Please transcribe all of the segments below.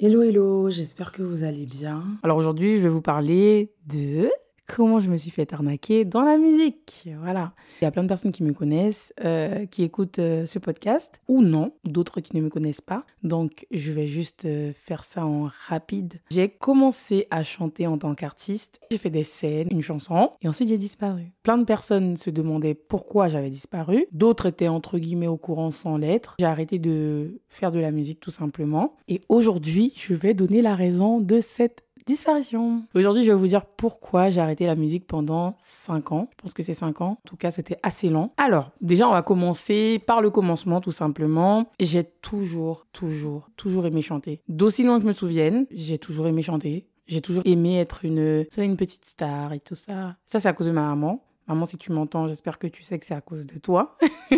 Hello hello, j'espère que vous allez bien. Alors aujourd'hui, je vais vous parler de comment je me suis fait arnaquer dans la musique. Voilà. Il y a plein de personnes qui me connaissent, euh, qui écoutent euh, ce podcast, ou non, d'autres qui ne me connaissent pas. Donc, je vais juste euh, faire ça en rapide. J'ai commencé à chanter en tant qu'artiste. J'ai fait des scènes, une chanson, et ensuite j'ai disparu. Plein de personnes se demandaient pourquoi j'avais disparu. D'autres étaient entre guillemets au courant sans lettres. J'ai arrêté de faire de la musique tout simplement. Et aujourd'hui, je vais donner la raison de cette disparition. Aujourd'hui, je vais vous dire pourquoi j'ai arrêté la musique pendant 5 ans. Je pense que c'est 5 ans. En tout cas, c'était assez lent. Alors, déjà, on va commencer par le commencement, tout simplement. J'ai toujours, toujours, toujours aimé chanter. D'aussi loin que je me souvienne, j'ai toujours aimé chanter. J'ai toujours aimé être une, une petite star et tout ça. Ça, c'est à cause de ma maman. Maman, si tu m'entends, j'espère que tu sais que c'est à cause de toi.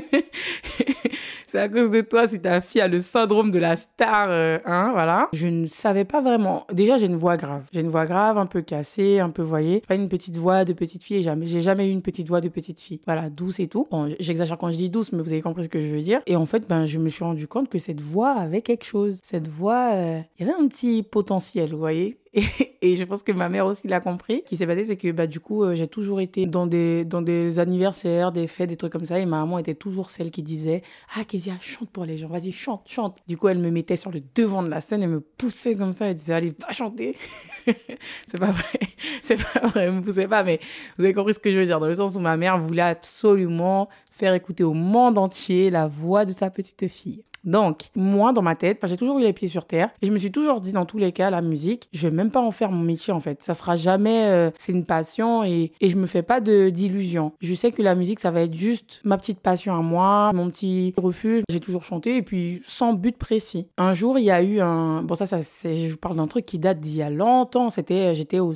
c'est à cause de toi si ta fille a le syndrome de la star, euh, hein, voilà. Je ne savais pas vraiment. Déjà, j'ai une voix grave. J'ai une voix grave, un peu cassée, un peu, voyez. Pas une petite voix de petite fille. Jamais, j'ai jamais eu une petite voix de petite fille. Voilà, douce et tout. Bon, j'exagère quand je dis douce, mais vous avez compris ce que je veux dire. Et en fait, ben, je me suis rendu compte que cette voix avait quelque chose. Cette voix, euh, il y avait un petit potentiel, vous voyez. Et, je pense que ma mère aussi l'a compris. Ce qui s'est passé, c'est que bah, du coup, euh, j'ai toujours été dans des, dans des anniversaires, des fêtes, des trucs comme ça. Et ma maman était toujours celle qui disait Ah, Kezia, chante pour les gens, vas-y, chante, chante. Du coup, elle me mettait sur le devant de la scène et me poussait comme ça. Elle disait Allez, va chanter. c'est pas vrai. C'est pas vrai, elle me poussait pas, mais vous avez compris ce que je veux dire. Dans le sens où ma mère voulait absolument faire écouter au monde entier la voix de sa petite fille. Donc, moi, dans ma tête, j'ai toujours eu les pieds sur terre et je me suis toujours dit, dans tous les cas, la musique, je vais même pas en faire mon métier en fait. Ça sera jamais, euh, c'est une passion et, et je me fais pas d'illusions. Je sais que la musique, ça va être juste ma petite passion à moi, mon petit refuge. J'ai toujours chanté et puis sans but précis. Un jour, il y a eu un, bon ça, ça, je vous parle d'un truc qui date d'il y a longtemps. C'était, j'étais au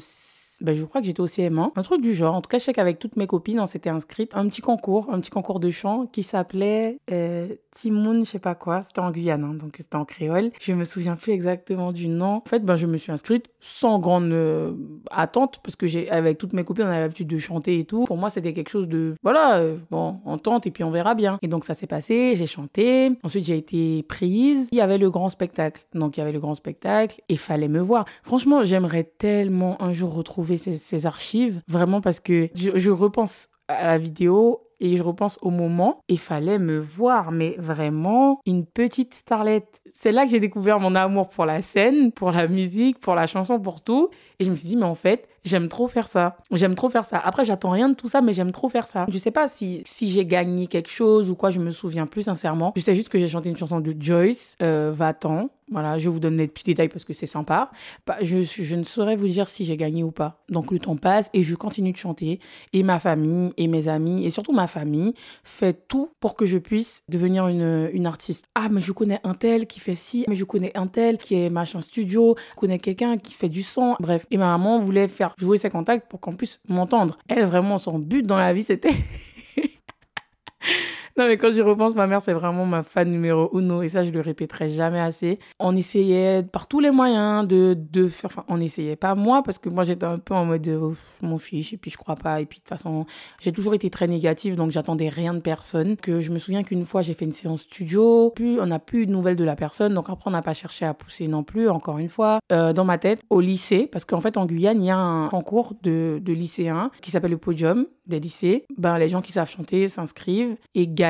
ben, je crois que j'étais au CM1, un truc du genre. En tout cas, je sais qu'avec toutes mes copines, on s'était inscrites un petit concours, un petit concours de chant qui s'appelait euh, Timoun, je sais pas quoi. C'était en Guyane, hein, donc c'était en créole. Je me souviens plus exactement du nom. En fait, ben, je me suis inscrite sans grande euh, attente parce que j'ai, avec toutes mes copines, on avait l'habitude de chanter et tout. Pour moi, c'était quelque chose de, voilà, euh, bon, on tente et puis on verra bien. Et donc, ça s'est passé, j'ai chanté. Ensuite, j'ai été prise. Il y avait le grand spectacle. Donc, il y avait le grand spectacle et fallait me voir. Franchement, j'aimerais tellement un jour retrouver ces, archives, vraiment parce que je, repense à la vidéo et je repense au moment, il fallait me voir, mais vraiment une petite starlette. C'est là que j'ai découvert mon amour pour la scène, pour la musique, pour la chanson, pour tout. Et je me suis dit, mais en fait, j'aime trop faire ça. J'aime trop faire ça. Après, j'attends rien de tout ça, mais j'aime trop faire ça. Je sais pas si, si j'ai gagné quelque chose ou quoi, je me souviens plus sincèrement. Je sais juste que j'ai chanté une chanson de Joyce, euh, Va-t'en. Voilà, je vous donner des petits détails parce que c'est sympa. Bah, je, je, ne saurais vous dire si j'ai gagné ou pas. Donc le temps passe et je continue de chanter. Et ma famille et mes amis et surtout ma famille fait tout pour que je puisse devenir une, une artiste. Ah, mais je connais un tel qui fait ci, mais je connais un tel qui est machin studio, je connais quelqu'un qui fait du son. Bref, et ma maman voulait faire jouer ses contacts pour qu'on puisse m'entendre. Elle, vraiment, son but dans la vie, c'était non, mais quand j'y repense, ma mère, c'est vraiment ma fan numéro uno. Et ça, je le répéterai jamais assez. On essayait par tous les moyens de, de faire. Enfin, on essayait pas moi, parce que moi, j'étais un peu en mode mon fiche, et puis je crois pas. Et puis, de toute façon, j'ai toujours été très négative, donc j'attendais rien de personne. Que je me souviens qu'une fois, j'ai fait une séance studio, puis on n'a plus de nouvelles de la personne. Donc après, on n'a pas cherché à pousser non plus, encore une fois. Euh, dans ma tête, au lycée, parce qu'en fait, en Guyane, il y a un concours de, de lycéens qui s'appelle le podium des lycées. Ben, les gens qui savent chanter s'inscrivent et gagnent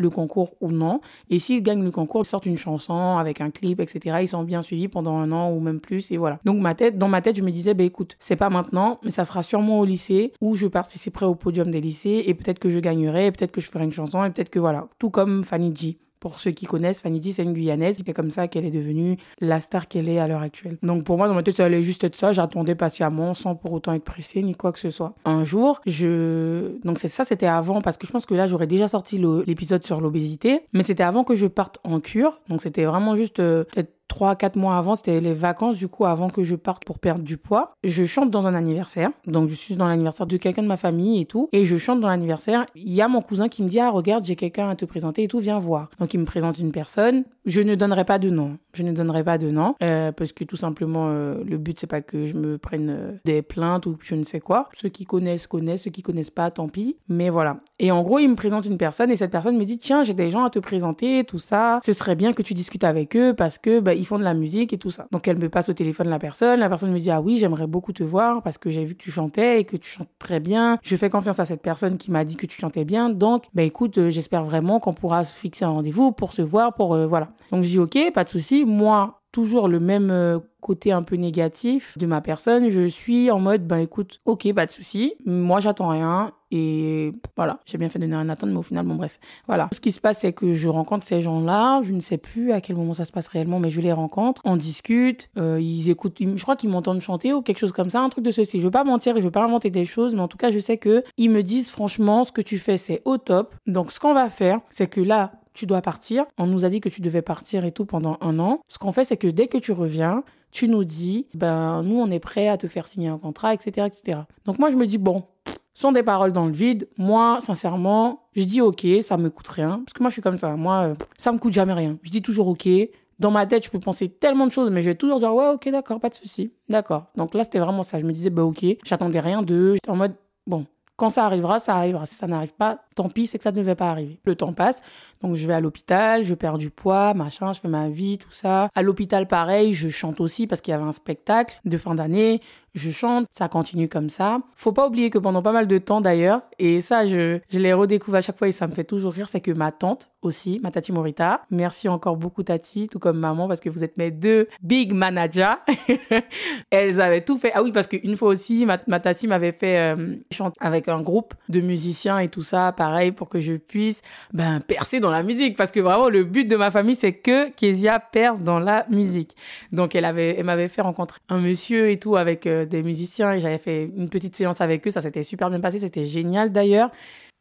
le concours ou non. Et s'ils gagnent le concours, ils sortent une chanson avec un clip, etc. Ils sont bien suivis pendant un an ou même plus. Et voilà. Donc ma tête, dans ma tête, je me disais, bah écoute, c'est pas maintenant, mais ça sera sûrement au lycée où je participerai au podium des lycées et peut-être que je gagnerai, peut-être que je ferai une chanson et peut-être que voilà. Tout comme Fanny G. Pour ceux qui connaissent, Fanny c'est une Guyanaise. C'était comme ça qu'elle est devenue la star qu'elle est à l'heure actuelle. Donc pour moi, dans ma tête, ça allait juste être ça. J'attendais patiemment sans pour autant être pressée ni quoi que ce soit. Un jour, je... Donc c'est ça, c'était avant parce que je pense que là, j'aurais déjà sorti l'épisode sur l'obésité. Mais c'était avant que je parte en cure. Donc c'était vraiment juste euh, trois, quatre mois avant, c'était les vacances, du coup, avant que je parte pour perdre du poids. Je chante dans un anniversaire. Donc, je suis dans l'anniversaire de quelqu'un de ma famille et tout. Et je chante dans l'anniversaire. Il y a mon cousin qui me dit, ah, regarde, j'ai quelqu'un à te présenter et tout, viens voir. Donc, il me présente une personne. Je ne donnerai pas de nom. Je ne donnerai pas de nom. Euh, parce que tout simplement, euh, le but, c'est pas que je me prenne euh, des plaintes ou je ne sais quoi. Ceux qui connaissent, connaissent. Ceux qui connaissent pas, tant pis. Mais voilà. Et en gros, il me présente une personne et cette personne me dit, tiens, j'ai des gens à te présenter, tout ça. Ce serait bien que tu discutes avec eux parce que, bah, ils font de la musique et tout ça. Donc elle me passe au téléphone la personne, la personne me dit ah oui j'aimerais beaucoup te voir parce que j'ai vu que tu chantais et que tu chantes très bien. Je fais confiance à cette personne qui m'a dit que tu chantais bien, donc ben écoute euh, j'espère vraiment qu'on pourra se fixer un rendez-vous pour se voir, pour euh, voilà. Donc je dis ok pas de souci, moi toujours le même euh, côté un peu négatif de ma personne. Je suis en mode, ben écoute, ok, pas de souci. Moi, j'attends rien. Et voilà, j'ai bien fait de ne rien attendre, mais au final, bon, bref. Voilà. Ce qui se passe, c'est que je rencontre ces gens-là. Je ne sais plus à quel moment ça se passe réellement, mais je les rencontre. On discute. Euh, ils écoutent. je crois qu'ils m'entendent chanter ou quelque chose comme ça, un truc de ceci. Je veux pas mentir et je veux pas inventer des choses, mais en tout cas, je sais que ils me disent franchement, ce que tu fais, c'est au top. Donc, ce qu'on va faire, c'est que là, tu dois partir. On nous a dit que tu devais partir et tout pendant un an. Ce qu'on fait, c'est que dès que tu reviens, tu nous dis, ben, nous, on est prêt à te faire signer un contrat, etc., etc. Donc, moi, je me dis, bon, sont des paroles dans le vide. Moi, sincèrement, je dis OK, ça me coûte rien. Parce que moi, je suis comme ça. Moi, euh, ça me coûte jamais rien. Je dis toujours OK. Dans ma tête, je peux penser tellement de choses, mais je vais toujours dire ouais, OK, d'accord, pas de souci. D'accord. Donc là, c'était vraiment ça. Je me disais, bah OK, j'attendais rien d'eux. J'étais en mode, bon, quand ça arrivera, ça arrivera. Si ça n'arrive pas, tant pis, c'est que ça ne devait pas arriver. Le temps passe, donc je vais à l'hôpital, je perds du poids, machin, je fais ma vie, tout ça. À l'hôpital, pareil, je chante aussi parce qu'il y avait un spectacle de fin d'année. Je chante, ça continue comme ça. Faut pas oublier que pendant pas mal de temps d'ailleurs, et ça je, je l'ai redécouvert à chaque fois et ça me fait toujours rire, c'est que ma tante aussi, ma tati Morita, merci encore beaucoup tati, tout comme maman parce que vous êtes mes deux big managers. Elles avaient tout fait. Ah oui, parce qu'une fois aussi, ma, ma tati m'avait fait euh, chanter avec un groupe de musiciens et tout ça, pareil, pour que je puisse ben, percer dans la musique. Parce que vraiment, le but de ma famille, c'est que Kezia perce dans la musique. Donc, elle avait, elle m'avait fait rencontrer un monsieur et tout avec euh, des musiciens et j'avais fait une petite séance avec eux. Ça s'était super bien passé. C'était génial d'ailleurs.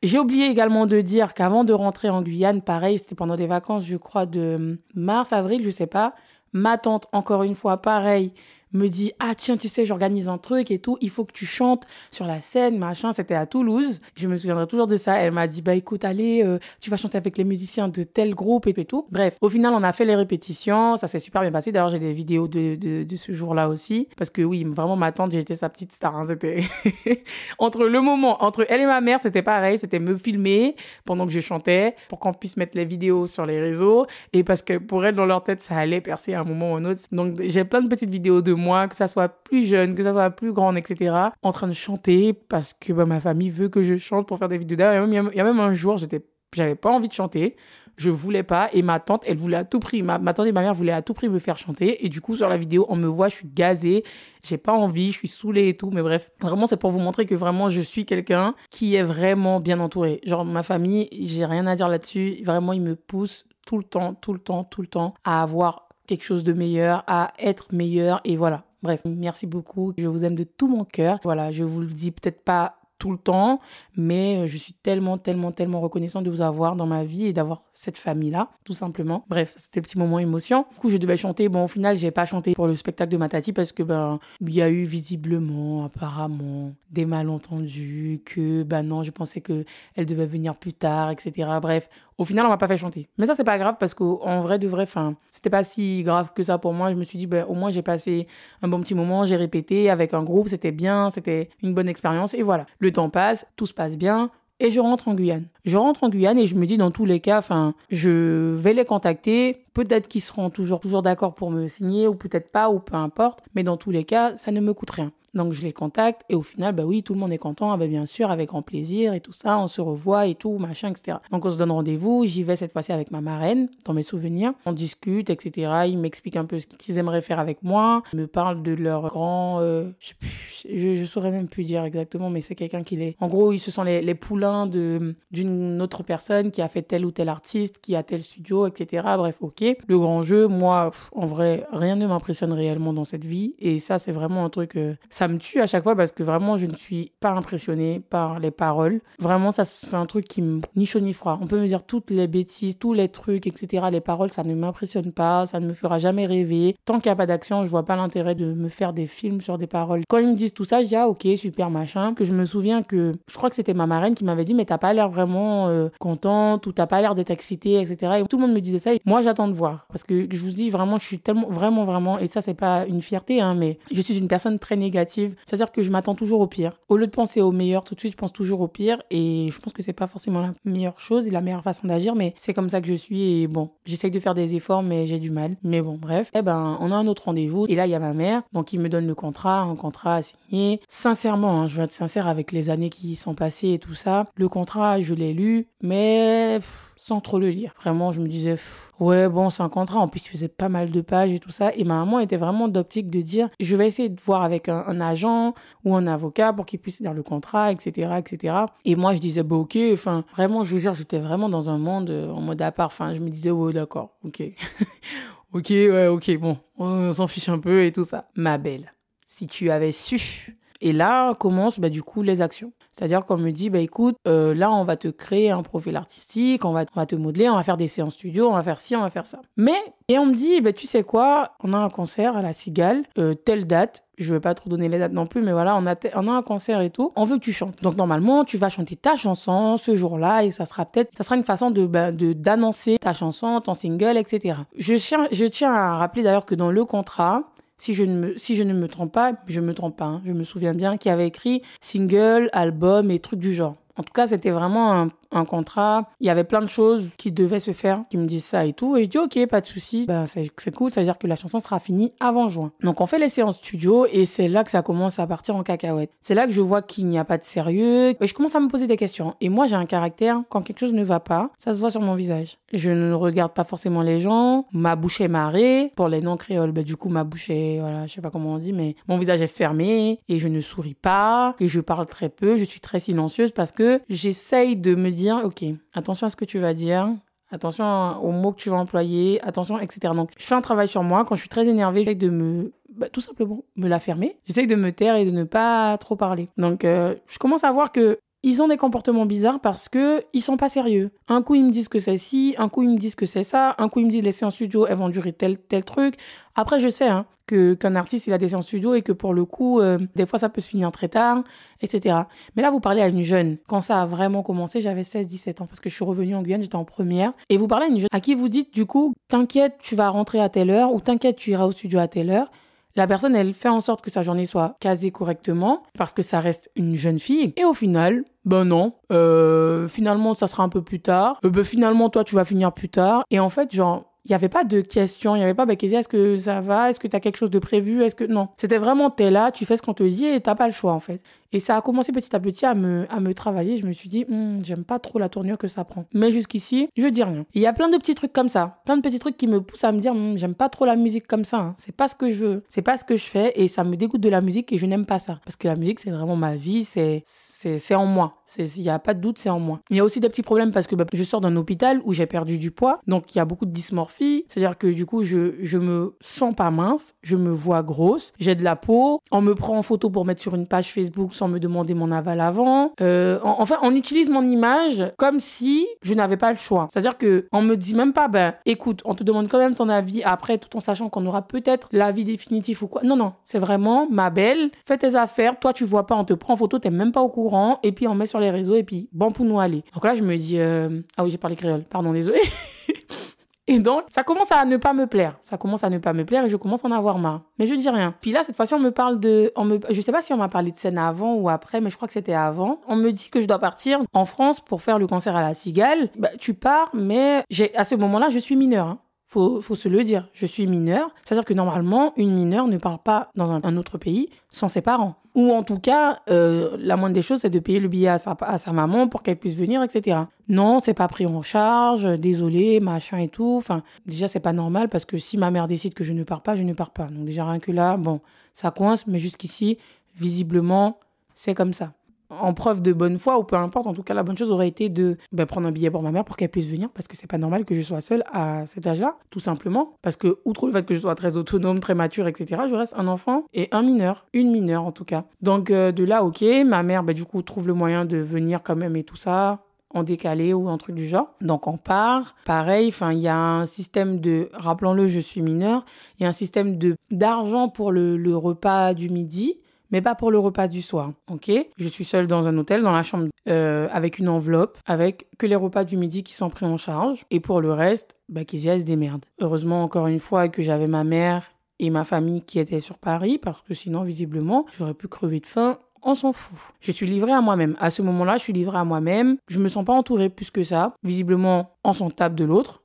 J'ai oublié également de dire qu'avant de rentrer en Guyane, pareil, c'était pendant des vacances, je crois, de mars, avril, je sais pas. Ma tante, encore une fois, pareil, me dit ah tiens tu sais j'organise un truc et tout il faut que tu chantes sur la scène machin c'était à Toulouse. Je me souviendrai toujours de ça. Elle m'a dit bah écoute allez euh, tu vas chanter avec les musiciens de tel groupe et tout. Bref au final on a fait les répétitions. Ça s'est super bien passé. D'ailleurs j'ai des vidéos de, de, ce jour-là aussi. Parce que oui vraiment ma tante été sa petite star hein, c'était entre le moment entre elle et ma mère c'était pareil. C'était me filmer pendant que je chantais pour qu'on puisse mettre les vidéos sur les réseaux. Et parce que pour elle dans leur tête ça allait percer à un moment ou un autre. Donc j'ai plein de petites vidéos de moi, que ça soit plus jeune, que ça soit plus grande, etc., en train de chanter parce que bah, ma famille veut que je chante pour faire des vidéos. D'ailleurs, il y a même un jour, j'avais pas envie de chanter, je voulais pas, et ma tante, elle voulait à tout prix, ma, ma, tante et ma mère voulaient à tout prix me faire chanter, et du coup, sur la vidéo, on me voit, je suis gazée, j'ai pas envie, je suis saoulée et tout, mais bref, vraiment, c'est pour vous montrer que vraiment, je suis quelqu'un qui est vraiment bien entouré. Genre, ma famille, j'ai rien à dire là-dessus, vraiment, ils me poussent tout le temps, tout le temps, tout le temps à avoir quelque chose de meilleur, à être meilleur et voilà. Bref, merci beaucoup. Je vous aime de tout mon cœur. Voilà, je vous le dis peut-être pas tout le temps, mais je suis tellement, tellement, tellement reconnaissant de vous avoir dans ma vie et d'avoir cette famille-là, tout simplement. Bref, c'était petit moment émotion. Du coup, je devais chanter. Bon, au final, j'ai pas chanté pour le spectacle de ma tati parce que, ben, il y a eu visiblement, apparemment, des malentendus, que, ben non, je pensais que elle devait venir plus tard, etc. Bref, au final, on m'a pas fait chanter. Mais ça, c'est pas grave parce qu'en vrai, de vrai, enfin, c'était pas si grave que ça pour moi. Je me suis dit, ben, au moins, j'ai passé un bon petit moment, j'ai répété avec un groupe, c'était bien, c'était une bonne expérience. Et voilà. Le temps passe, tout se passe bien et je rentre en Guyane. Je rentre en Guyane et je me dis dans tous les cas, enfin, je vais les contacter. Peut-être qu'ils seront toujours, toujours d'accord pour me signer ou peut-être pas ou peu importe. Mais dans tous les cas, ça ne me coûte rien. Donc je les contacte et au final, bah oui, tout le monde est content, ah bah bien sûr, avec grand plaisir et tout ça, on se revoit et tout, machin, etc. Donc on se donne rendez-vous, j'y vais cette fois-ci avec ma marraine, dans mes souvenirs, on discute, etc. Ils m'expliquent un peu ce qu'ils aimeraient faire avec moi, ils me parlent de leur grand, euh, je, sais saurais même plus dire exactement, mais c'est quelqu'un qui les, en gros, ils se sont les, les poulains d'une autre personne qui a fait tel ou tel artiste, qui a tel studio, etc. Bref, ok. Le grand jeu, moi, en vrai, rien ne m'impressionne réellement dans cette vie et ça, c'est vraiment un truc. Euh, ça me tue à chaque fois parce que vraiment, je ne suis pas impressionnée par les paroles. Vraiment, ça, c'est un truc qui me ni chaud ni froid. On peut me dire toutes les bêtises, tous les trucs, etc. Les paroles, ça ne m'impressionne pas, ça ne me fera jamais rêver. Tant qu'il n'y a pas d'action, je vois pas l'intérêt de me faire des films sur des paroles. Quand ils me disent tout ça, je dis, ah, ok, super, machin. Que je me souviens que, je crois que c'était ma marraine qui m'avait dit, mais t'as pas l'air vraiment euh, contente ou t'as pas l'air d'être excitée, etc. Et tout le monde me disait ça. Moi, j'attends de voir. Parce que je vous dis vraiment, je suis tellement, vraiment, vraiment, et ça, c'est pas une fierté, hein, mais je suis une personne très négative. C'est-à-dire que je m'attends toujours au pire. Au lieu de penser au meilleur, tout de suite, je pense toujours au pire. Et je pense que c'est pas forcément la meilleure chose et la meilleure façon d'agir, mais c'est comme ça que je suis. Et bon, j'essaye de faire des efforts, mais j'ai du mal. Mais bon, bref. Eh ben, on a un autre rendez-vous. Et là, il y a ma mère. Donc, il me donne le contrat, un contrat à signer. Sincèrement, hein, je vais être sincère avec les années qui sont passées et tout ça. Le contrat, je l'ai lu, mais sans trop le lire. Vraiment, je me disais, ouais, bon, c'est un contrat. En plus, il faisait pas mal de pages et tout ça. Et ma maman était vraiment d'optique de dire, je vais essayer de voir avec un, agent ou un avocat pour qu'il puisse lire le contrat, etc., etc. Et moi, je disais, bah, ok. Enfin, vraiment, je vous jure, j'étais vraiment dans un monde euh, en mode à part. Enfin, je me disais, ouais, d'accord, ok. ok, ouais, ok, bon, on s'en fiche un peu et tout ça. Ma belle, si tu avais su. Et là commencent bah, du coup les actions. C'est-à-dire qu'on me dit, bah écoute, euh, là on va te créer un profil artistique, on va, te modeler, on va faire des séances studio, on va faire ci, on va faire ça. Mais, et on me dit, bah tu sais quoi, on a un concert à la Cigale, euh, telle date, je veux pas trop donner les dates non plus, mais voilà, on a, on a un concert et tout, on veut que tu chantes. Donc normalement, tu vas chanter ta chanson ce jour-là et ça sera peut-être, ça sera une façon de bah, d'annoncer ta chanson, ton single, etc. Je tiens, je tiens à rappeler d'ailleurs que dans le contrat, si je ne me, si je ne me trompe pas, je me trompe pas, hein, je me souviens bien, qui avait écrit single, album et trucs du genre. En tout cas, c'était vraiment un, un contrat. Il y avait plein de choses qui devaient se faire, qui me disent ça et tout. Et je dis, ok, pas de souci. Ben, c'est cool. Ça veut dire que la chanson sera finie avant juin. Donc, on fait les séances studio et c'est là que ça commence à partir en cacahuète. C'est là que je vois qu'il n'y a pas de sérieux. Et je commence à me poser des questions. Et moi, j'ai un caractère, quand quelque chose ne va pas, ça se voit sur mon visage. Je ne regarde pas forcément les gens. Ma bouche est marrée. Pour les non-créoles, ben, du coup, ma bouche est, voilà, je sais pas comment on dit, mais mon visage est fermé et je ne souris pas et je parle très peu. Je suis très silencieuse parce que j'essaye de me dire ok, attention à ce que tu vas dire, attention aux mots que tu vas employer, attention, etc. Donc, je fais un travail sur moi. Quand je suis très énervée, j'essaie de me, bah, tout simplement, me la fermer. J'essaie de me taire et de ne pas trop parler. Donc, euh, je commence à voir que ils ont des comportements bizarres parce que ils sont pas sérieux. Un coup ils me disent que c'est ci, un coup ils me disent que c'est ça, un coup ils me disent les séances studio elles vont durer tel tel truc. Après je sais hein, que qu'un artiste il a des séances studio et que pour le coup euh, des fois ça peut se finir très tard, etc. Mais là vous parlez à une jeune. Quand ça a vraiment commencé j'avais 16-17 ans parce que je suis revenue en Guyane j'étais en première et vous parlez à une jeune à qui vous dites du coup t'inquiète tu vas rentrer à telle heure ou t'inquiète tu iras au studio à telle heure la personne, elle fait en sorte que sa journée soit casée correctement parce que ça reste une jeune fille. Et au final, ben non, euh, finalement, ça sera un peu plus tard. Euh, ben finalement, toi, tu vas finir plus tard. Et en fait, genre, il n'y avait pas de questions, il n'y avait pas, bah, est-ce que ça va? Est-ce que tu as quelque chose de prévu? Est-ce que. Non. C'était vraiment, t'es là, tu fais ce qu'on te dit et t'as pas le choix, en fait. Et ça a commencé petit à petit à me, à me travailler. Je me suis dit, hmm, j'aime pas trop la tournure que ça prend. Mais jusqu'ici, je dis rien. Il y a plein de petits trucs comme ça. Plein de petits trucs qui me poussent à me dire, hmm, j'aime pas trop la musique comme ça. Hein. C'est pas ce que je veux. C'est pas ce que je fais. Et ça me dégoûte de la musique et je n'aime pas ça. Parce que la musique, c'est vraiment ma vie. C'est, c'est, en moi. Il n'y a pas de doute, c'est en moi. Il y a aussi des petits problèmes parce que bah, je sors d'un hôpital où j'ai perdu du poids. Donc, il y a beaucoup de dysmorphie. C'est-à-dire que du coup, je, je me sens pas mince. Je me vois grosse. J'ai de la peau. On me prend en photo pour mettre sur une page Facebook sans me demander mon aval avant. Euh, enfin, on utilise mon image comme si je n'avais pas le choix. C'est-à-dire que on me dit même pas, ben, écoute, on te demande quand même ton avis après, tout en sachant qu'on aura peut-être l'avis définitif ou quoi. Non, non, c'est vraiment ma belle, fais tes affaires. Toi, tu vois pas, on te prend en photo, t'es même pas au courant, et puis on met sur les réseaux, et puis bon pour nous aller. Donc là, je me dis, euh, ah oui, j'ai parlé créole, pardon, désolé. Et donc, ça commence à ne pas me plaire. Ça commence à ne pas me plaire et je commence à en avoir marre. Mais je dis rien. Puis là, cette fois-ci, on me parle de. On me, je sais pas si on m'a parlé de scène avant ou après, mais je crois que c'était avant. On me dit que je dois partir en France pour faire le concert à la Cigale. Bah, tu pars, mais j'ai, à ce moment-là, je suis mineure. Hein. Faut, faut se le dire, je suis mineure. C'est-à-dire que normalement, une mineure ne parle pas dans un, autre pays sans ses parents. Ou en tout cas, euh, la moindre des choses, c'est de payer le billet à sa, à sa maman pour qu'elle puisse venir, etc. Non, c'est pas pris en charge, désolé, machin et tout. Enfin, déjà, c'est pas normal parce que si ma mère décide que je ne pars pas, je ne pars pas. Donc déjà, rien que là, bon, ça coince, mais jusqu'ici, visiblement, c'est comme ça en preuve de bonne foi ou peu importe. En tout cas, la bonne chose aurait été de ben, prendre un billet pour ma mère pour qu'elle puisse venir parce que c'est pas normal que je sois seule à cet âge-là, tout simplement. Parce que, outre le fait que je sois très autonome, très mature, etc., je reste un enfant et un mineur, une mineure en tout cas. Donc, euh, de là, ok, ma mère, ben, du coup, trouve le moyen de venir quand même et tout ça en décalé ou un truc du genre. Donc on part. Pareil, enfin il y a un système de, rappelons-le, je suis mineur, il y a un système de d'argent pour le repas du midi mais pas pour le repas du soir, ok? Je suis seule dans un hôtel, dans la chambre, euh, avec une enveloppe, avec que les repas du midi qui sont pris en charge, et pour le reste, bah, se démerde. Heureusement, encore une fois, que j'avais ma mère et ma famille qui était sur Paris parce que sinon, visiblement, j'aurais pu crever de faim on s'en fout. Je suis livrée à moi-même. À ce moment-là, je suis livrée à moi-même. Je me sens pas entourée plus que ça. Visiblement, on s'en tape de l'autre.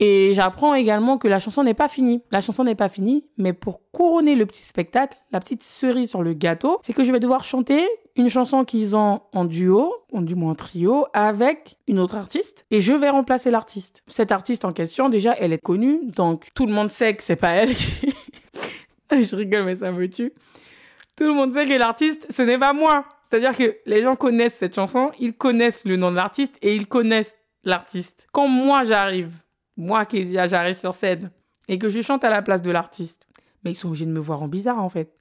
Et j'apprends également que la chanson n'est pas finie. La chanson n'est pas finie, mais pour couronner le petit spectacle, la petite cerise sur le gâteau, c'est que je vais devoir chanter une chanson qu'ils ont en duo, ou du moins en trio, avec une autre artiste, et je vais remplacer l'artiste. Cette artiste en question, déjà, elle est connue, donc tout le monde sait que c'est pas elle. Je rigole, mais ça me tue. Tout le monde sait que l'artiste, ce n'est pas moi. C'est-à-dire que les gens connaissent cette chanson, ils connaissent le nom de l'artiste et ils connaissent l'artiste. Quand moi j'arrive, moi Kezia, j'arrive sur scène et que je chante à la place de l'artiste, mais ils sont obligés de me voir en bizarre en fait.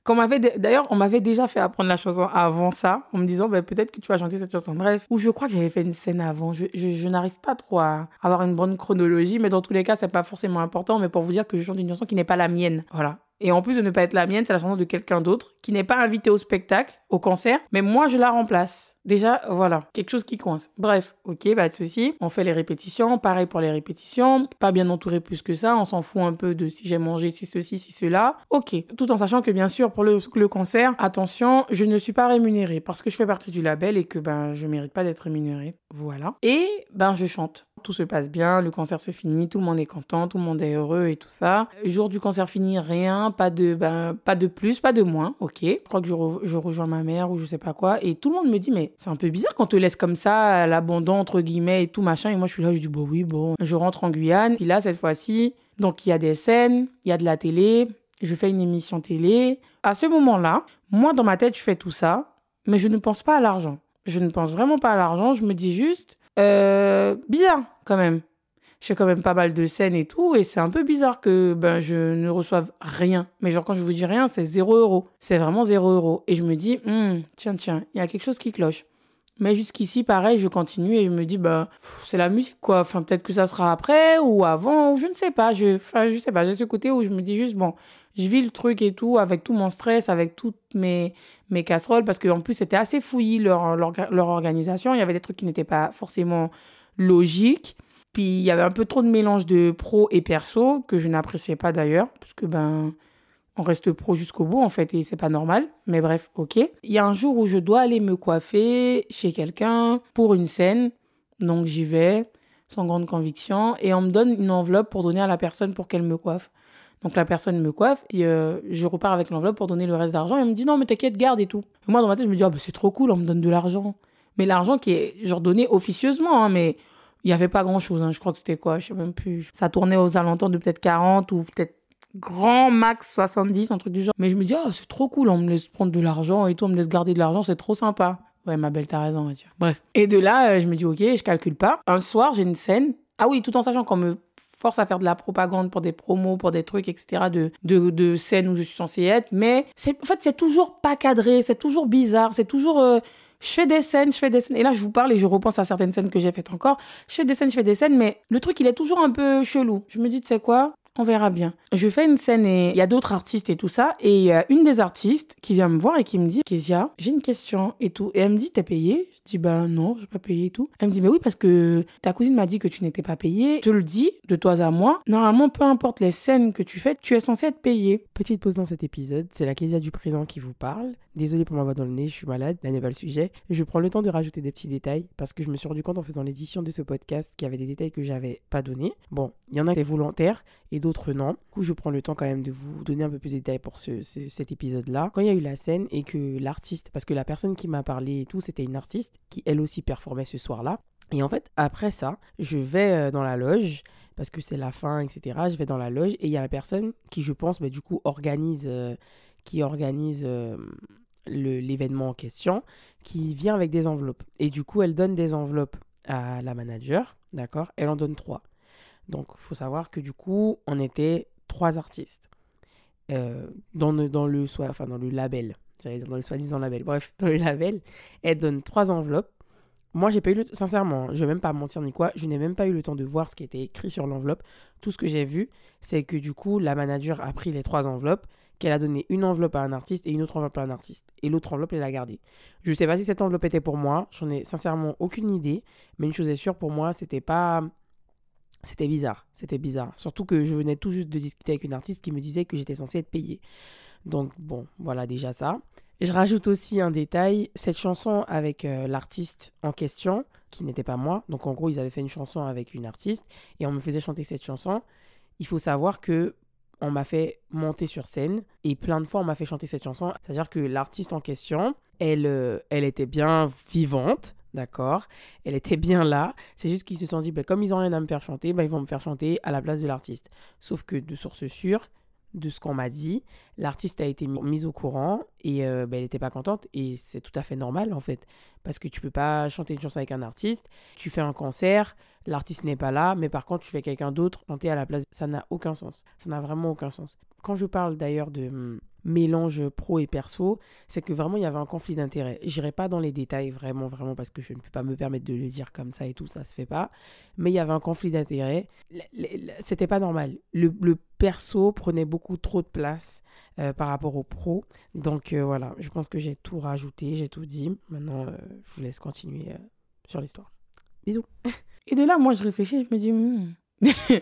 D'ailleurs, on m'avait déjà fait apprendre la chanson avant ça, en me disant bah, peut-être que tu vas chanter cette chanson. Bref, ou je crois que j'avais fait une scène avant. Je, je, n'arrive pas trop à avoir une bonne chronologie, mais dans tous les cas, c'est pas forcément important. Mais pour vous dire que je chante une chanson qui n'est pas la mienne. Voilà. Et en plus de ne pas être la mienne, c'est la chanson de quelqu'un d'autre qui n'est pas invité au spectacle, au concert, mais moi je la remplace. Déjà, voilà, quelque chose qui coince. Bref, ok, pas de souci. On fait les répétitions, pareil pour les répétitions, pas bien entouré plus que ça, on s'en fout un peu de si j'ai mangé, si ceci, si cela. Ok, tout en sachant que bien sûr pour le, le concert, attention, je ne suis pas rémunérée parce que je fais partie du label et que ben je mérite pas d'être rémunérée. Voilà. Et ben je chante tout se passe bien, le concert se finit, tout le monde est content, tout le monde est heureux et tout ça. jour du concert fini, rien, pas de, ben, pas de plus, pas de moins, ok. Je crois que je, rejoins ma mère ou je sais pas quoi. Et tout le monde me dit, mais c'est un peu bizarre qu'on te laisse comme ça, l'abandon, entre guillemets, et tout machin. Et moi, je suis là, je dis, bon, oui, bon. Je rentre en Guyane. Puis là, cette fois-ci, donc il y a des scènes, il y a de la télé, je fais une émission télé. À ce moment-là, moi, dans ma tête, je fais tout ça, mais je ne pense pas à l'argent. Je ne pense vraiment pas à l'argent. Je me dis juste, euh, bizarre quand même. Je fais quand même pas mal de scènes et tout, et c'est un peu bizarre que ben, je ne reçoive rien. Mais genre, quand je vous dis rien, c'est 0 euros. C'est vraiment 0 euros. Et je me dis, hmm, tiens, tiens, il y a quelque chose qui cloche. Mais jusqu'ici, pareil, je continue et je me dis, bah, c'est la musique, quoi. Enfin, peut-être que ça sera après ou avant, ou je ne sais pas. Je, enfin, je sais pas. J'ai ce côté où je me dis juste, bon, je vis le truc et tout, avec tout mon stress, avec toutes mes, mes casseroles, parce qu'en plus, c'était assez fouillis leur, leur, leur, organisation. Il y avait des trucs qui n'étaient pas forcément logiques. Puis, il y avait un peu trop de mélange de pro et perso, que je n'appréciais pas d'ailleurs, parce que, ben, on reste pro jusqu'au bout, en fait, et c'est pas normal. Mais bref, ok. Il y a un jour où je dois aller me coiffer chez quelqu'un pour une scène. Donc, j'y vais, sans grande conviction, et on me donne une enveloppe pour donner à la personne pour qu'elle me coiffe. Donc la personne me coiffe, puis euh, je repars avec l'enveloppe pour donner le reste d'argent. Et elle me dit non, mais t'inquiète, garde et tout. Et moi, dans ma tête, je me dis, oh, bah, c'est trop cool, on me donne de l'argent. Mais l'argent qui est genre donné officieusement, hein, mais il n'y avait pas grand chose. Hein. Je crois que c'était quoi, je sais même plus. Ça tournait aux alentours de peut-être 40 ou peut-être grand max 70, un truc du genre. Mais je me dis, oh, c'est trop cool, on me laisse prendre de l'argent et tout, on me laisse garder de l'argent, c'est trop sympa. Ouais, ma belle, t'as raison, Mathieu. Bref. Et de là, euh, je me dis, ok, je calcule pas. Un soir, j'ai une scène. Ah oui, tout en sachant qu'on me force à faire de la propagande pour des promos, pour des trucs, etc., de, de, de scènes où je suis censée être. Mais en fait, c'est toujours pas cadré, c'est toujours bizarre, c'est toujours. Euh, je fais des scènes, je fais des scènes. Et là, je vous parle et je repense à certaines scènes que j'ai faites encore. Je fais des scènes, je fais des scènes, mais le truc, il est toujours un peu chelou. Je me dis, tu sais quoi? On verra bien. Je fais une scène et il y a d'autres artistes et tout ça. Et il y a une des artistes qui vient me voir et qui me dit Kezia, j'ai une question et tout. Et elle me dit T'es payé Je dis Bah non, je pas payé et tout. Elle me dit Mais oui, parce que ta cousine m'a dit que tu n'étais pas payé. Je le dis de toi à moi. Normalement, peu importe les scènes que tu fais, tu es censé être payé. Petite pause dans cet épisode. C'est la Kezia du présent qui vous parle. Désolée pour ma voix dans le nez, je suis malade. Là n'est pas le sujet. Je prends le temps de rajouter des petits détails parce que je me suis rendu compte en faisant l'édition de ce podcast qu'il y avait des détails que j'avais pas donnés. Bon, il y en a étaient volontaires et d'autres non. Du coup, je prends le temps quand même de vous donner un peu plus de détails pour ce, cet épisode-là. Quand il y a eu la scène et que l'artiste, parce que la personne qui m'a parlé et tout, c'était une artiste qui elle aussi performait ce soir-là. Et en fait, après ça, je vais euh, dans la loge parce que c'est la fin, etc. Je vais dans la loge et il y a la personne qui, je pense, mais du coup, organise, euh, qui organise euh, l'événement en question, qui vient avec des enveloppes. Et du coup, elle donne des enveloppes à la manager, d'accord? Elle en donne trois. Donc, il faut savoir que du coup, on était trois artistes euh, dans, le, dans, le, enfin, dans le label. J'allais dire dans le soi-disant label. Bref, dans le label, elle donne trois enveloppes. Moi, j'ai pas eu le sincèrement, je vais même pas mentir ni quoi, je n'ai même pas eu le temps de voir ce qui était écrit sur l'enveloppe. Tout ce que j'ai vu, c'est que du coup, la manager a pris les trois enveloppes, qu'elle a donné une enveloppe à un artiste et une autre enveloppe à un artiste. Et l'autre enveloppe, elle l'a gardée. Je sais pas si cette enveloppe était pour moi, j'en ai sincèrement aucune idée, mais une chose est sûre, pour moi, c'était pas C'était bizarre, c'était bizarre. Surtout que je venais tout juste de discuter avec une artiste qui me disait que j'étais censée être payée. Donc bon, voilà déjà ça. Je rajoute aussi un détail, cette chanson avec euh, l'artiste en question, qui n'était pas moi, donc en gros ils avaient fait une chanson avec une artiste et on me faisait chanter cette chanson. Il faut savoir que on m'a fait monter sur scène et plein de fois on m'a fait chanter cette chanson. C'est-à-dire que l'artiste en question, elle, euh, elle était bien vivante, d'accord Elle était bien là. C'est juste qu'ils se sont dit, ben, comme ils n'ont rien à me faire chanter, ben, ils vont me faire chanter à la place de l'artiste. Sauf que de source sûre, de ce qu'on m'a dit. L'artiste a été mise au courant et euh, ben, elle n'était pas contente et c'est tout à fait normal en fait parce que tu peux pas chanter une chanson avec un artiste. Tu fais un concert, l'artiste n'est pas là, mais par contre tu fais quelqu'un d'autre chanter à la place. Ça n'a aucun sens. Ça n'a vraiment aucun sens. Quand je parle d'ailleurs de hum, mélange pro et perso, c'est que vraiment il y avait un conflit d'intérêts. J'irai pas dans les détails vraiment, vraiment, parce que je ne peux pas me permettre de le dire comme ça et tout, ça se fait pas. Mais il y avait un conflit d'intérêts. C'était pas normal. Le, perso prenait beaucoup trop de place euh, par rapport au pro. Donc euh, voilà, je pense que j'ai tout rajouté, j'ai tout dit. Maintenant, euh, je vous laisse continuer sur l'histoire. Bisous. Et de là, moi, je réfléchis, je me dis, hmm.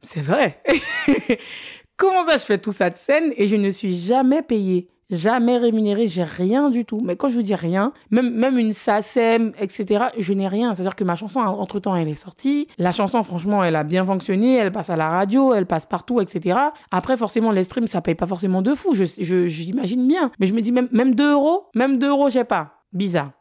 c'est vrai. Comment ça, je fais tout ça de scène et je ne suis jamais payée jamais rémunérée, j'ai rien du tout. Mais quand je vous dis rien, même, même une SACEM, etc., je n'ai rien. C'est-à-dire que ma chanson, entre-temps, elle est sortie. La chanson, franchement, elle a bien fonctionné. Elle passe à la radio, elle passe partout, etc. Après, forcément, les streams, ça paye pas forcément de fou. J'imagine bien. Mais je me dis, même, même 2 euros, même 2 euros, j'ai pas. Bizarre.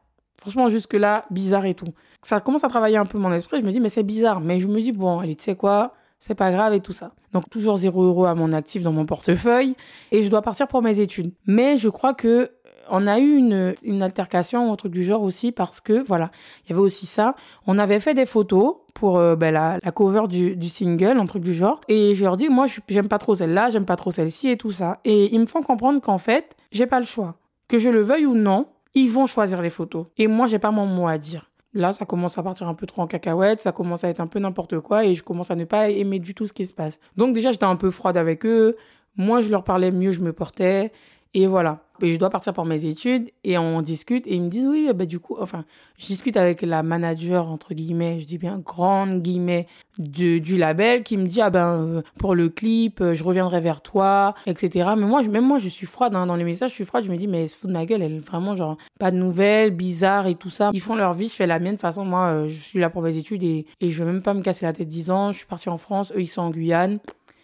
Franchement, jusque-là, bizarre et tout. Ça commence à travailler un peu mon esprit. Je me dis, mais c'est bizarre. Mais je me dis, bon, allez, tu sais quoi? C'est pas grave et tout ça. Donc toujours 0 euros à mon actif dans mon portefeuille et je dois partir pour mes études. Mais je crois que euh, on a eu une, une altercation ou un truc du genre aussi parce que voilà, il y avait aussi ça. On avait fait des photos pour euh, ben, la, la, cover du, du, single, un truc du genre. Et je leur dis, moi, j'aime pas trop celle-là, j'aime pas trop celle-ci et tout ça. Et ils me font comprendre qu'en fait, j'ai pas le choix. Que je le veuille ou non, ils vont choisir les photos. Et moi, j'ai pas mon mot à dire. Là, ça commence à partir un peu trop en cacahuète, ça commence à être un peu n'importe quoi et je commence à ne pas aimer du tout ce qui se passe. Donc déjà, j'étais un peu froide avec eux. Moi, je leur parlais, mieux je me portais. Et voilà. Et je dois partir pour mes études et on discute et ils me disent oui, bah du coup, enfin, je discute avec la manager, entre guillemets, je dis bien grande guillemets, du, du label qui me dit, ah ben, euh, pour le clip, euh, je reviendrai vers toi, etc. Mais moi, même moi, je suis froide hein, dans les messages, je suis froide, je me dis, mais elle se fout de ma gueule, elle vraiment genre, pas de nouvelles, bizarre et tout ça. Ils font leur vie, je fais la mienne. De toute façon, moi, euh, je suis là pour mes études et, et je veux même pas me casser la tête 10 ans. Je suis partie en France, eux, ils sont en Guyane.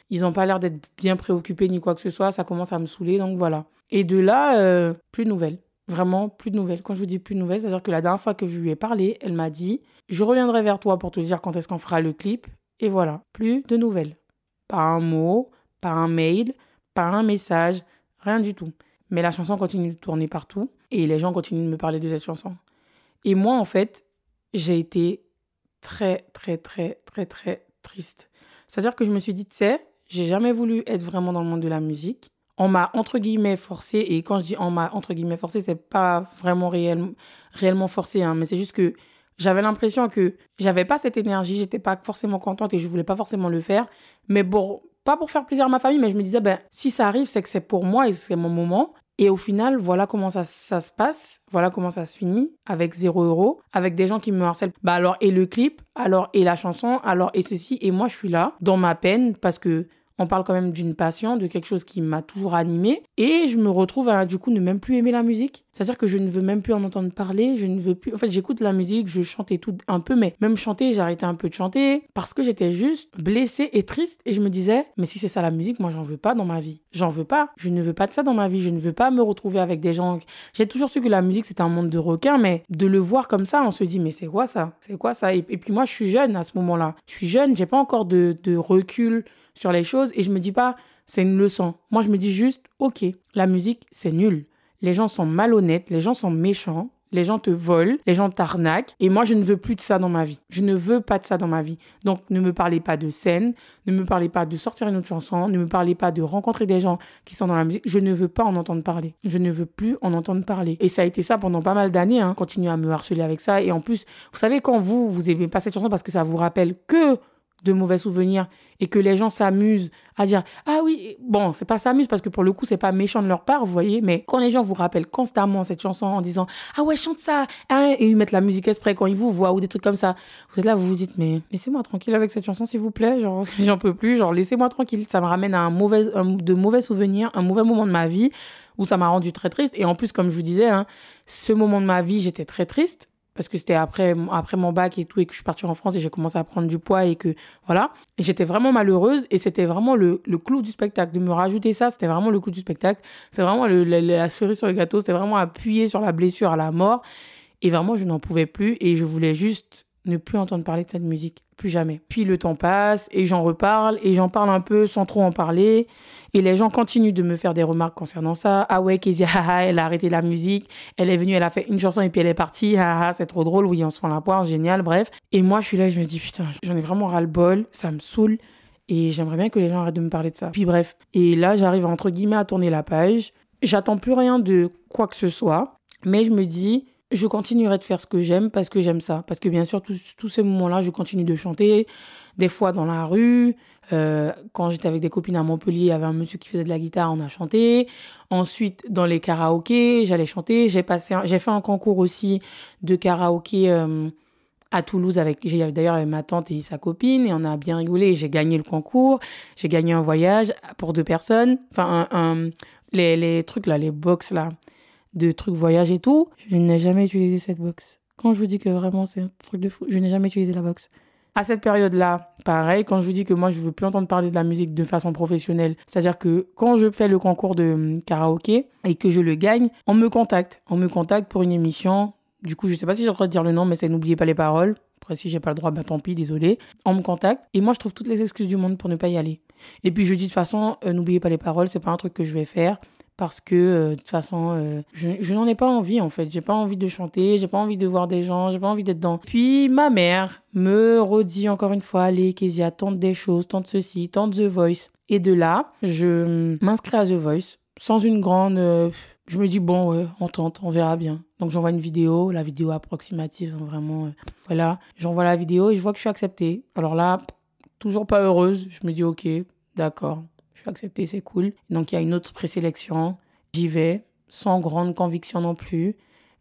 Ils n'ont pas l'air d'être bien préoccupés ni quoi que ce soit. Ça commence à me saouler, donc voilà. Et de là, euh, plus de nouvelles. Vraiment, plus de nouvelles. Quand je vous dis plus de nouvelles, c'est-à-dire que la dernière fois que je lui ai parlé, elle m'a dit Je reviendrai vers toi pour te dire quand est-ce qu'on fera le clip. Et voilà, plus de nouvelles. Pas un mot, pas un mail, pas un message, rien du tout. Mais la chanson continue de tourner partout et les gens continuent de me parler de cette chanson. Et moi, en fait, j'ai été très, très, très, très, très triste. C'est-à-dire que je me suis dit, tu sais, j'ai jamais voulu être vraiment dans le monde de la musique. On m'a entre guillemets forcé, et quand je dis on m'a entre guillemets forcé, c'est pas vraiment réel, réellement forcé, hein, mais c'est juste que j'avais l'impression que j'avais pas cette énergie, j'étais pas forcément contente et je voulais pas forcément le faire. Mais bon, pas pour faire plaisir à ma famille, mais je me disais, ben, si ça arrive, c'est que c'est pour moi et c'est mon moment. Et au final, voilà comment ça, ça se passe, voilà comment ça se finit, avec zéro euro, avec des gens qui me harcèlent. Bah alors, et le clip, alors, et la chanson, alors, et ceci, et moi, je suis là, dans ma peine, parce que on parle quand même d'une passion, de quelque chose qui m'a toujours animée. Et je me retrouve à, du coup, ne même plus aimer la musique. C'est-à-dire que je ne veux même plus en entendre parler. Je ne veux plus. En fait, j'écoute la musique, je chantais tout un peu, mais même chanter, arrêté un peu de chanter parce que j'étais juste blessée et triste. Et je me disais, mais si c'est ça la musique, moi, j'en veux pas dans ma vie. J'en veux pas. Je ne veux pas de ça dans ma vie. Je ne veux pas me retrouver avec des gens. J'ai toujours su que la musique, c'était un monde de requins, mais de le voir comme ça, on se dit, mais c'est quoi ça? C'est quoi ça? Et, puis moi, je suis jeune à ce moment-là. Je suis jeune, j'ai pas encore de recul sur les choses et je me dis pas c'est une leçon. Moi je me dis juste OK, la musique c'est nul. Les gens sont malhonnêtes, les gens sont méchants, les gens te volent, les gens t'arnaquent et moi je ne veux plus de ça dans ma vie. Je ne veux pas de ça dans ma vie. Donc ne me parlez pas de scène, ne me parlez pas de sortir une autre chanson, ne me parlez pas de rencontrer des gens qui sont dans la musique. Je ne veux pas en entendre parler. Je ne veux plus en entendre parler. Et ça a été ça pendant pas mal d'années, hein. continuer à me harceler avec ça et en plus, vous savez quand vous vous aimez pas cette chanson parce que ça vous rappelle que de mauvais souvenirs et que les gens s'amusent à dire ah oui bon c'est pas s'amusent parce que pour le coup c'est pas méchant de leur part vous voyez mais quand les gens vous rappellent constamment cette chanson en disant ah ouais chante ça hein, et ils mettent la musique exprès quand ils vous voient ou des trucs comme ça vous êtes là vous vous dites mais laissez-moi tranquille avec cette chanson s'il vous plaît genre j'en peux plus genre laissez-moi tranquille. Ça me ramène à un mauvais de mauvais souvenirs un mauvais moment de ma vie où ça m'a rendu très triste. Et en plus comme je vous disais hein, ce moment de ma vie j'étais très triste parce que c'était après, après mon bac et tout, et que je suis partie en France et j'ai commencé à prendre du poids et que, voilà. J'étais vraiment malheureuse et c'était vraiment le, le clou du spectacle. De me rajouter ça, c'était vraiment le clou du spectacle. C'est vraiment le, la, cerise sur le gâteau, c'était vraiment appuyer sur la blessure à la mort. Et vraiment, je n'en pouvais plus et je voulais juste ne plus entendre parler de cette musique, plus jamais. Puis le temps passe et j'en reparle et j'en parle un peu sans trop en parler. Et les gens continuent de me faire des remarques concernant ça. Ah ouais, Kezia, elle a arrêté la musique. Elle est venue, elle a fait une chanson et puis elle est partie. c'est trop drôle. Oui, on se prend la poire, génial, bref. Et moi, je suis là, je me dis, putain, j'en ai vraiment ras-le-bol. Ça me saoule. Et j'aimerais bien que les gens arrêtent de me parler de ça. Puis bref. Et là, j'arrive entre guillemets à tourner la page. J'attends plus rien de quoi que ce soit. Mais je me dis, je continuerai de faire ce que j'aime parce que j'aime ça. Parce que bien sûr, tous ces moments-là, je continue de chanter. Des fois dans la rue, euh, quand j'étais avec des copines à Montpellier, il y avait un monsieur qui faisait de la guitare, on a chanté. Ensuite, dans les karaokés, j'allais chanter. J'ai passé, j'ai fait un concours aussi de karaoké euh, à Toulouse avec, j'ai d'ailleurs ma tante et sa copine et on a bien rigolé. J'ai gagné le concours. J'ai gagné un voyage pour deux personnes. Enfin, les, les trucs là, les box là de trucs voyage et tout, je n'ai jamais utilisé cette box. Quand je vous dis que vraiment c'est un truc de fou, je n'ai jamais utilisé la box. À cette période-là, pareil, quand je vous dis que moi je veux plus entendre parler de la musique de façon professionnelle, c'est-à-dire que quand je fais le concours de hum, karaoké et que je le gagne, on me contacte. On me contacte pour une émission. Du coup, je sais pas si j'ai le droit de dire le nom, mais c'est N'oubliez pas les paroles. Après, si j'ai pas le droit, bah tant pis, désolé. On me contacte et moi je trouve toutes les excuses du monde pour ne pas y aller. Et puis je dis de toute façon, euh, n'oubliez pas les paroles, c'est pas un truc que je vais faire parce que euh, de toute façon euh, je, n'en ai pas envie en fait. J'ai pas envie de chanter j'ai pas envie de voir des gens j'ai pas envie d'être dans. Puis ma mère me redit encore une fois allez Kezia tente des choses tente ceci tente The Voice. Et de là je m'inscris à The Voice sans une grande euh, je me dis bon ouais on tente on verra bien. Donc j'envoie une vidéo la vidéo approximative hein, vraiment voilà. J'envoie la vidéo et je vois que je suis acceptée. Alors là toujours pas heureuse. Je me dis ok d'accord accepté, c'est cool. Donc il y a une autre présélection, j'y vais, sans grande conviction non plus.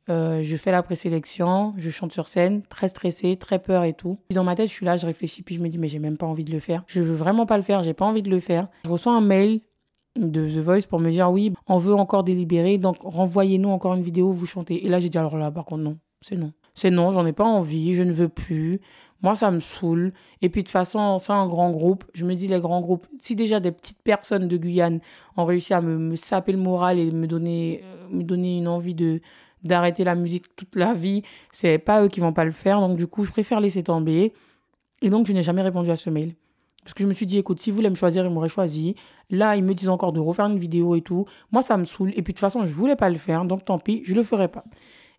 Euh, je fais la présélection, je chante sur scène, très stressée, très peur et tout. Puis dans ma tête, je suis là, je réfléchis, puis je me dis, mais j'ai même pas envie de le faire. Je veux vraiment pas le faire, j'ai pas envie de le faire. Je reçois un mail de The Voice pour me dire, oui, on veut encore délibérer, donc renvoyez-nous encore une vidéo vous chantez. Et là, j'ai dit, alors là, par contre, non, c'est non. C'est non, j'en ai pas envie, je ne veux plus. Moi, ça me saoule. Et puis, de toute façon, c'est un grand groupe. Je me dis, les grands groupes, si déjà des petites personnes de Guyane ont réussi à me, me saper le moral et me donner, euh, me donner une envie de d'arrêter la musique toute la vie, c'est pas eux qui vont pas le faire. Donc, du coup, je préfère laisser tomber. Et donc, je n'ai jamais répondu à ce mail. Parce que je me suis dit, écoute, si vous voulez me choisir, ils m'auraient choisi. Là, ils me disent encore de refaire une vidéo et tout. Moi, ça me saoule. Et puis, de toute façon, je voulais pas le faire. Donc, tant pis, je le ferai pas.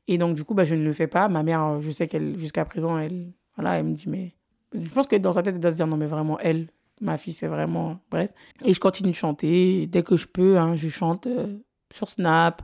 Et donc, du coup, bah, je ne le fais pas. Ma mère, je sais qu'elle, jusqu'à présent, elle, voilà, elle me dit, mais. Je pense que dans sa tête, elle doit se dire, non, mais vraiment, elle, ma fille, c'est vraiment. Bref. Et je continue de chanter. Dès que je peux, hein, je chante euh, sur Snap,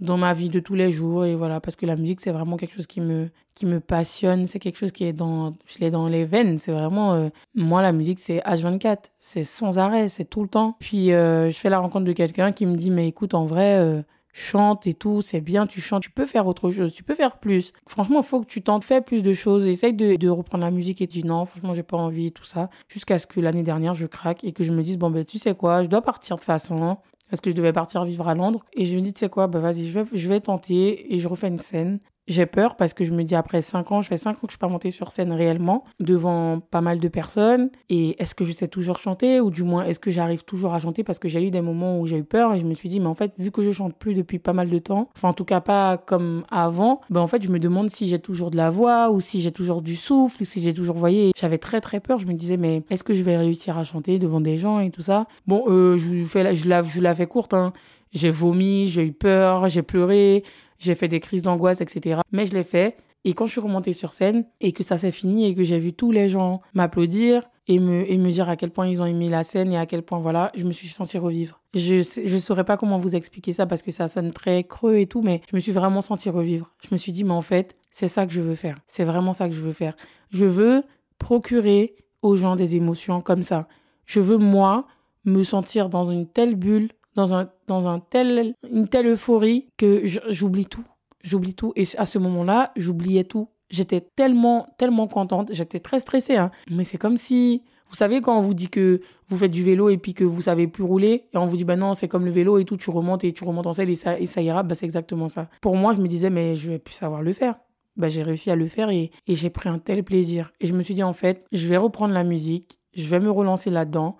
dans ma vie de tous les jours. Et voilà, parce que la musique, c'est vraiment quelque chose qui me, qui me passionne. C'est quelque chose qui est dans. Je l'ai dans les veines. C'est vraiment. Euh, moi, la musique, c'est H24. C'est sans arrêt, c'est tout le temps. Puis, euh, je fais la rencontre de quelqu'un qui me dit, mais écoute, en vrai chante et tout, c'est bien, tu chantes, tu peux faire autre chose, tu peux faire plus. Franchement, il faut que tu tentes, fais plus de choses, essaye de, de reprendre la musique et dis non, franchement, j'ai pas envie, tout ça. Jusqu'à ce que l'année dernière, je craque et que je me dise, bon, ben, tu sais quoi, je dois partir de façon, parce que je devais partir vivre à Londres. Et je me dis, tu sais quoi, bah vas-y, je vais, je vais tenter et je refais une scène. J'ai peur parce que je me dis après 5 ans, je fais 5 ans que je suis pas montée sur scène réellement devant pas mal de personnes. Et est-ce que je sais toujours chanter? Ou du moins est-ce que j'arrive toujours à chanter? Parce que j'ai eu des moments où j'ai eu peur et je me suis dit mais en fait vu que je chante plus depuis pas mal de temps, enfin en tout cas pas comme avant, ben en fait je me demande si j'ai toujours de la voix ou si j'ai toujours du souffle ou si j'ai toujours voyé. J'avais très très peur, je me disais mais est-ce que je vais réussir à chanter devant des gens et tout ça? Bon euh, je fais la, je la, je la fais courte hein. J'ai vomi, j'ai eu peur, j'ai pleuré, j'ai fait des crises d'angoisse, etc. Mais je l'ai fait. Et quand je suis remontée sur scène et que ça s'est fini et que j'ai vu tous les gens m'applaudir et me, dire à quel point ils ont aimé la scène et à quel point, voilà, je me suis sentie revivre. Je ne saurais pas comment vous expliquer ça parce que ça sonne très creux et tout, mais je me suis vraiment sentie revivre. Je me suis dit, mais en fait, c'est ça que je veux faire. C'est vraiment ça que je veux faire. Je veux procurer aux gens des émotions comme ça. Je veux, moi, me sentir dans une telle bulle, dans, un, dans un tel, une telle euphorie que j'oublie tout. J'oublie tout. Et à ce moment-là, j'oubliais tout. J'étais tellement, tellement contente. J'étais très stressée. Hein. Mais c'est comme si, vous savez, quand on vous dit que vous faites du vélo et puis que vous savez plus rouler, et on vous dit, bah non, c'est comme le vélo et tout, tu remontes et tu remontes en selle et ça, et ça ira, bah c'est exactement ça. Pour moi, je me disais, mais je vais plus savoir le faire. Bah, j'ai réussi à le faire et, et j'ai pris un tel plaisir. Et je me suis dit, en fait, je vais reprendre la musique, je vais me relancer là-dedans.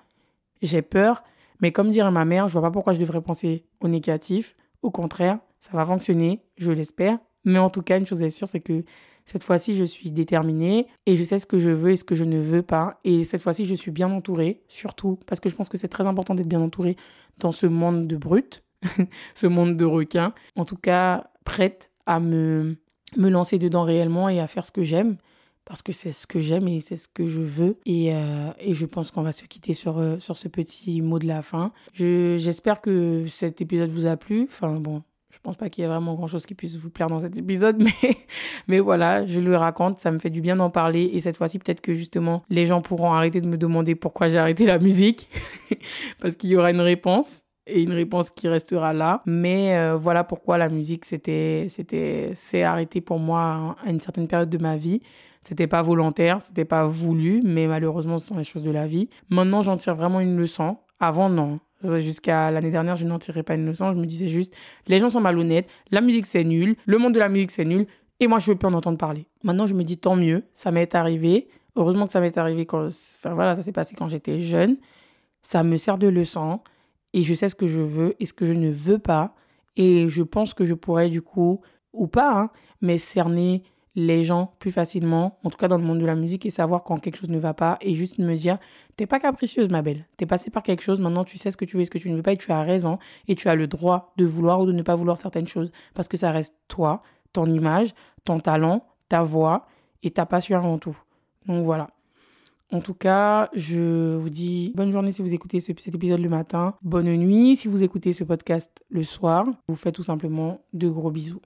J'ai peur, mais comme dirait ma mère, je vois pas pourquoi je devrais penser au négatif. Au contraire, ça va fonctionner, je l'espère. Mais en tout cas, une chose est sûre, c'est que cette fois-ci, je suis déterminée et je sais ce que je veux et ce que je ne veux pas. Et cette fois-ci, je suis bien entourée, surtout parce que je pense que c'est très important d'être bien entourée dans ce monde de brutes, ce monde de requins. En tout cas, prête à me, me lancer dedans réellement et à faire ce que j'aime parce que c'est ce que j'aime et c'est ce que je veux. Et, euh, et je pense qu'on va se quitter sur, euh, sur ce petit mot de la fin. J'espère que cet épisode vous a plu. Enfin bon, je pense pas qu'il y ait vraiment grand chose qui puisse vous plaire dans cet épisode, mais, mais voilà, je le raconte, ça me fait du bien d'en parler. Et cette fois-ci, peut-être que justement, les gens pourront arrêter de me demander pourquoi j'ai arrêté la musique, parce qu'il y aura une réponse et une réponse qui restera là. Mais euh, voilà pourquoi la musique, c'était, c'était, c'est arrêté pour moi à une certaine période de ma vie. C'était pas volontaire, c'était pas voulu, mais malheureusement, ce sont les choses de la vie. Maintenant, j'en tire vraiment une leçon. Avant, non. Jusqu'à l'année dernière, je n'en tirais pas une leçon. Je me disais juste, les gens sont malhonnêtes, la musique c'est nul, le monde de la musique c'est nul, et moi je veux plus en entendre parler. Maintenant, je me dis tant mieux, ça m'est arrivé. Heureusement que ça m'est arrivé quand, enfin voilà, ça s'est passé quand j'étais jeune. Ça me sert de leçon, et je sais ce que je veux et ce que je ne veux pas. Et je pense que je pourrais du coup, ou pas, hein, mais cerner les gens plus facilement, en tout cas dans le monde de la musique, et savoir quand quelque chose ne va pas et juste me dire T'es pas capricieuse, ma belle. T'es passée par quelque chose, maintenant tu sais ce que tu veux et ce que tu ne veux pas, et tu as raison, et tu as le droit de vouloir ou de ne pas vouloir certaines choses, parce que ça reste toi, ton image, ton talent, ta voix et ta passion avant tout. Donc voilà. En tout cas, je vous dis bonne journée si vous écoutez cet épisode le matin, bonne nuit si vous écoutez ce podcast le soir. Je vous fais tout simplement de gros bisous.